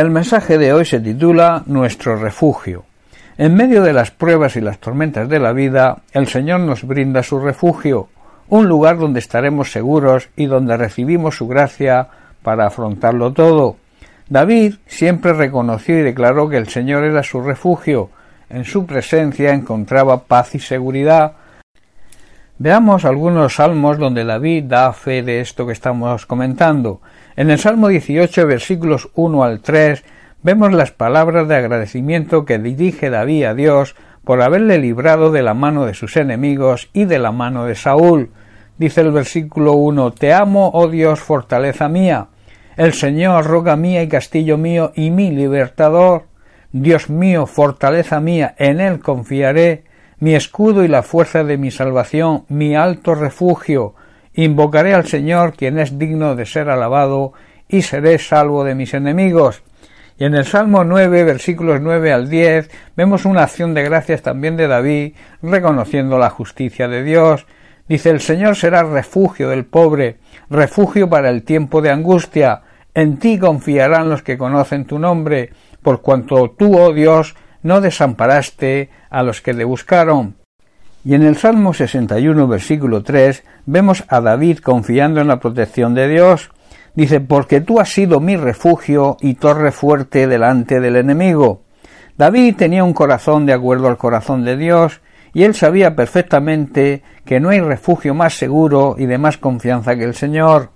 El mensaje de hoy se titula Nuestro refugio. En medio de las pruebas y las tormentas de la vida, el Señor nos brinda su refugio, un lugar donde estaremos seguros y donde recibimos su gracia para afrontarlo todo. David siempre reconoció y declaró que el Señor era su refugio, en su presencia encontraba paz y seguridad. Veamos algunos salmos donde David da fe de esto que estamos comentando. En el Salmo 18, versículos 1 al 3, vemos las palabras de agradecimiento que dirige David a Dios por haberle librado de la mano de sus enemigos y de la mano de Saúl. Dice el versículo 1 Te amo, oh Dios, fortaleza mía, el Señor, roca mía y castillo mío y mi libertador. Dios mío, fortaleza mía, en él confiaré, mi escudo y la fuerza de mi salvación, mi alto refugio, Invocaré al Señor, quien es digno de ser alabado, y seré salvo de mis enemigos. Y en el Salmo 9, versículos 9 al 10, vemos una acción de gracias también de David, reconociendo la justicia de Dios. Dice, el Señor será refugio del pobre, refugio para el tiempo de angustia. En ti confiarán los que conocen tu nombre, por cuanto tú, oh Dios, no desamparaste a los que le buscaron. Y en el Salmo 61, versículo 3, vemos a David confiando en la protección de Dios. Dice, porque tú has sido mi refugio y torre fuerte delante del enemigo. David tenía un corazón de acuerdo al corazón de Dios, y él sabía perfectamente que no hay refugio más seguro y de más confianza que el Señor.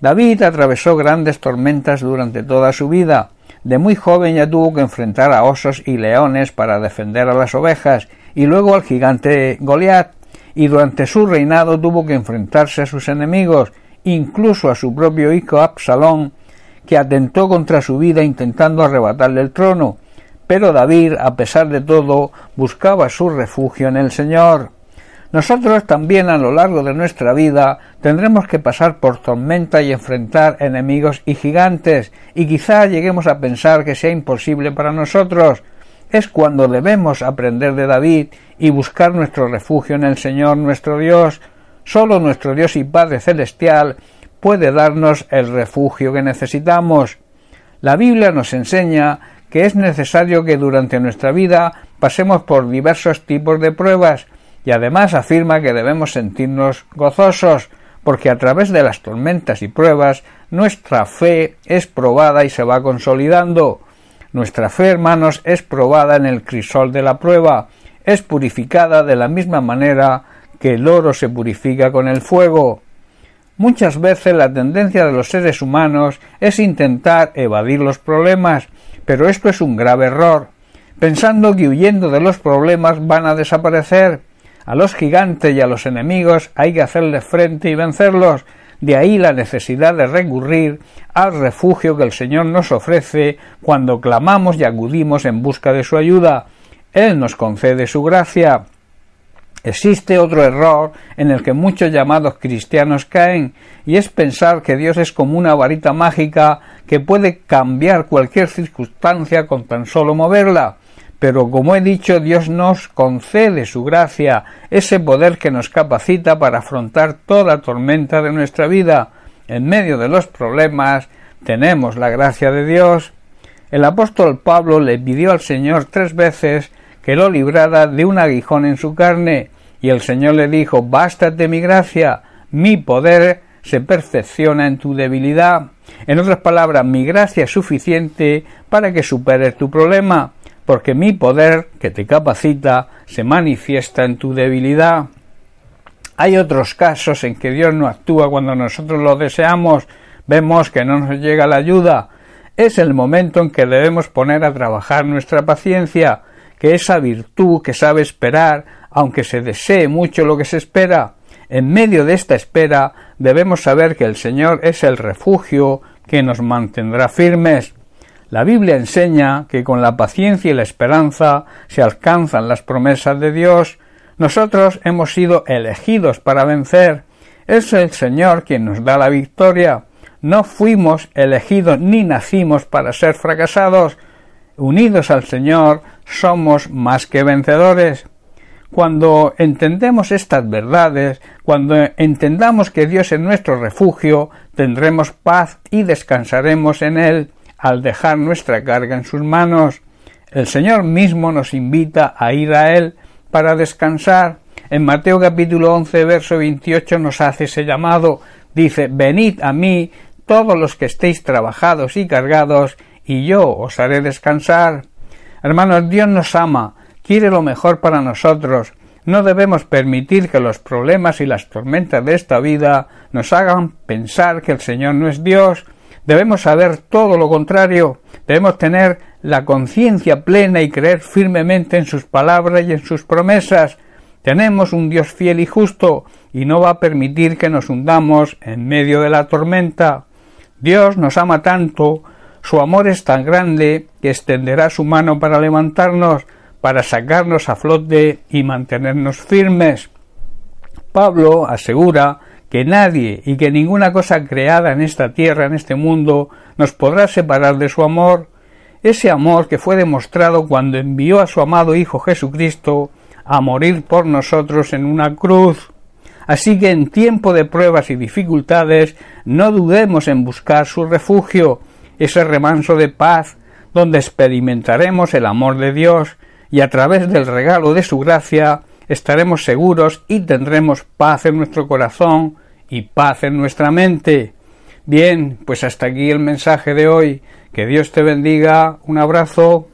David atravesó grandes tormentas durante toda su vida. De muy joven ya tuvo que enfrentar a osos y leones para defender a las ovejas, y luego al gigante Goliat, y durante su reinado tuvo que enfrentarse a sus enemigos, incluso a su propio hijo Absalón, que atentó contra su vida intentando arrebatarle el trono. Pero David, a pesar de todo, buscaba su refugio en el Señor. Nosotros también a lo largo de nuestra vida tendremos que pasar por tormenta y enfrentar enemigos y gigantes, y quizá lleguemos a pensar que sea imposible para nosotros, es cuando debemos aprender de David y buscar nuestro refugio en el Señor nuestro Dios. Solo nuestro Dios y Padre Celestial puede darnos el refugio que necesitamos. La Biblia nos enseña que es necesario que durante nuestra vida pasemos por diversos tipos de pruebas y además afirma que debemos sentirnos gozosos porque a través de las tormentas y pruebas nuestra fe es probada y se va consolidando. Nuestra fe, hermanos, es probada en el crisol de la prueba, es purificada de la misma manera que el oro se purifica con el fuego. Muchas veces la tendencia de los seres humanos es intentar evadir los problemas, pero esto es un grave error, pensando que huyendo de los problemas van a desaparecer. A los gigantes y a los enemigos hay que hacerles frente y vencerlos, de ahí la necesidad de recurrir al refugio que el Señor nos ofrece cuando clamamos y acudimos en busca de su ayuda. Él nos concede su gracia. Existe otro error en el que muchos llamados cristianos caen, y es pensar que Dios es como una varita mágica que puede cambiar cualquier circunstancia con tan solo moverla. Pero como he dicho, Dios nos concede su gracia, ese poder que nos capacita para afrontar toda tormenta de nuestra vida. En medio de los problemas tenemos la gracia de Dios. El apóstol Pablo le pidió al Señor tres veces que lo librara de un aguijón en su carne, y el Señor le dijo Bástate mi gracia, mi poder se perfecciona en tu debilidad. En otras palabras, mi gracia es suficiente para que superes tu problema porque mi poder, que te capacita, se manifiesta en tu debilidad. Hay otros casos en que Dios no actúa cuando nosotros lo deseamos, vemos que no nos llega la ayuda. Es el momento en que debemos poner a trabajar nuestra paciencia, que esa virtud que sabe esperar, aunque se desee mucho lo que se espera. En medio de esta espera debemos saber que el Señor es el refugio que nos mantendrá firmes. La Biblia enseña que con la paciencia y la esperanza se alcanzan las promesas de Dios. Nosotros hemos sido elegidos para vencer. Es el Señor quien nos da la victoria. No fuimos elegidos ni nacimos para ser fracasados. Unidos al Señor somos más que vencedores. Cuando entendemos estas verdades, cuando entendamos que Dios es nuestro refugio, tendremos paz y descansaremos en Él al dejar nuestra carga en sus manos. El Señor mismo nos invita a ir a Él para descansar. En Mateo capítulo 11, verso 28 nos hace ese llamado. Dice, venid a mí todos los que estéis trabajados y cargados, y yo os haré descansar. Hermanos, Dios nos ama, quiere lo mejor para nosotros. No debemos permitir que los problemas y las tormentas de esta vida nos hagan pensar que el Señor no es Dios. Debemos saber todo lo contrario. Debemos tener la conciencia plena y creer firmemente en sus palabras y en sus promesas. Tenemos un Dios fiel y justo, y no va a permitir que nos hundamos en medio de la tormenta. Dios nos ama tanto, su amor es tan grande que extenderá su mano para levantarnos, para sacarnos a flote y mantenernos firmes. Pablo asegura que nadie y que ninguna cosa creada en esta tierra, en este mundo, nos podrá separar de su amor, ese amor que fue demostrado cuando envió a su amado Hijo Jesucristo a morir por nosotros en una cruz. Así que en tiempo de pruebas y dificultades no dudemos en buscar su refugio, ese remanso de paz, donde experimentaremos el amor de Dios y a través del regalo de su gracia estaremos seguros y tendremos paz en nuestro corazón y paz en nuestra mente. Bien, pues hasta aquí el mensaje de hoy. Que Dios te bendiga. Un abrazo.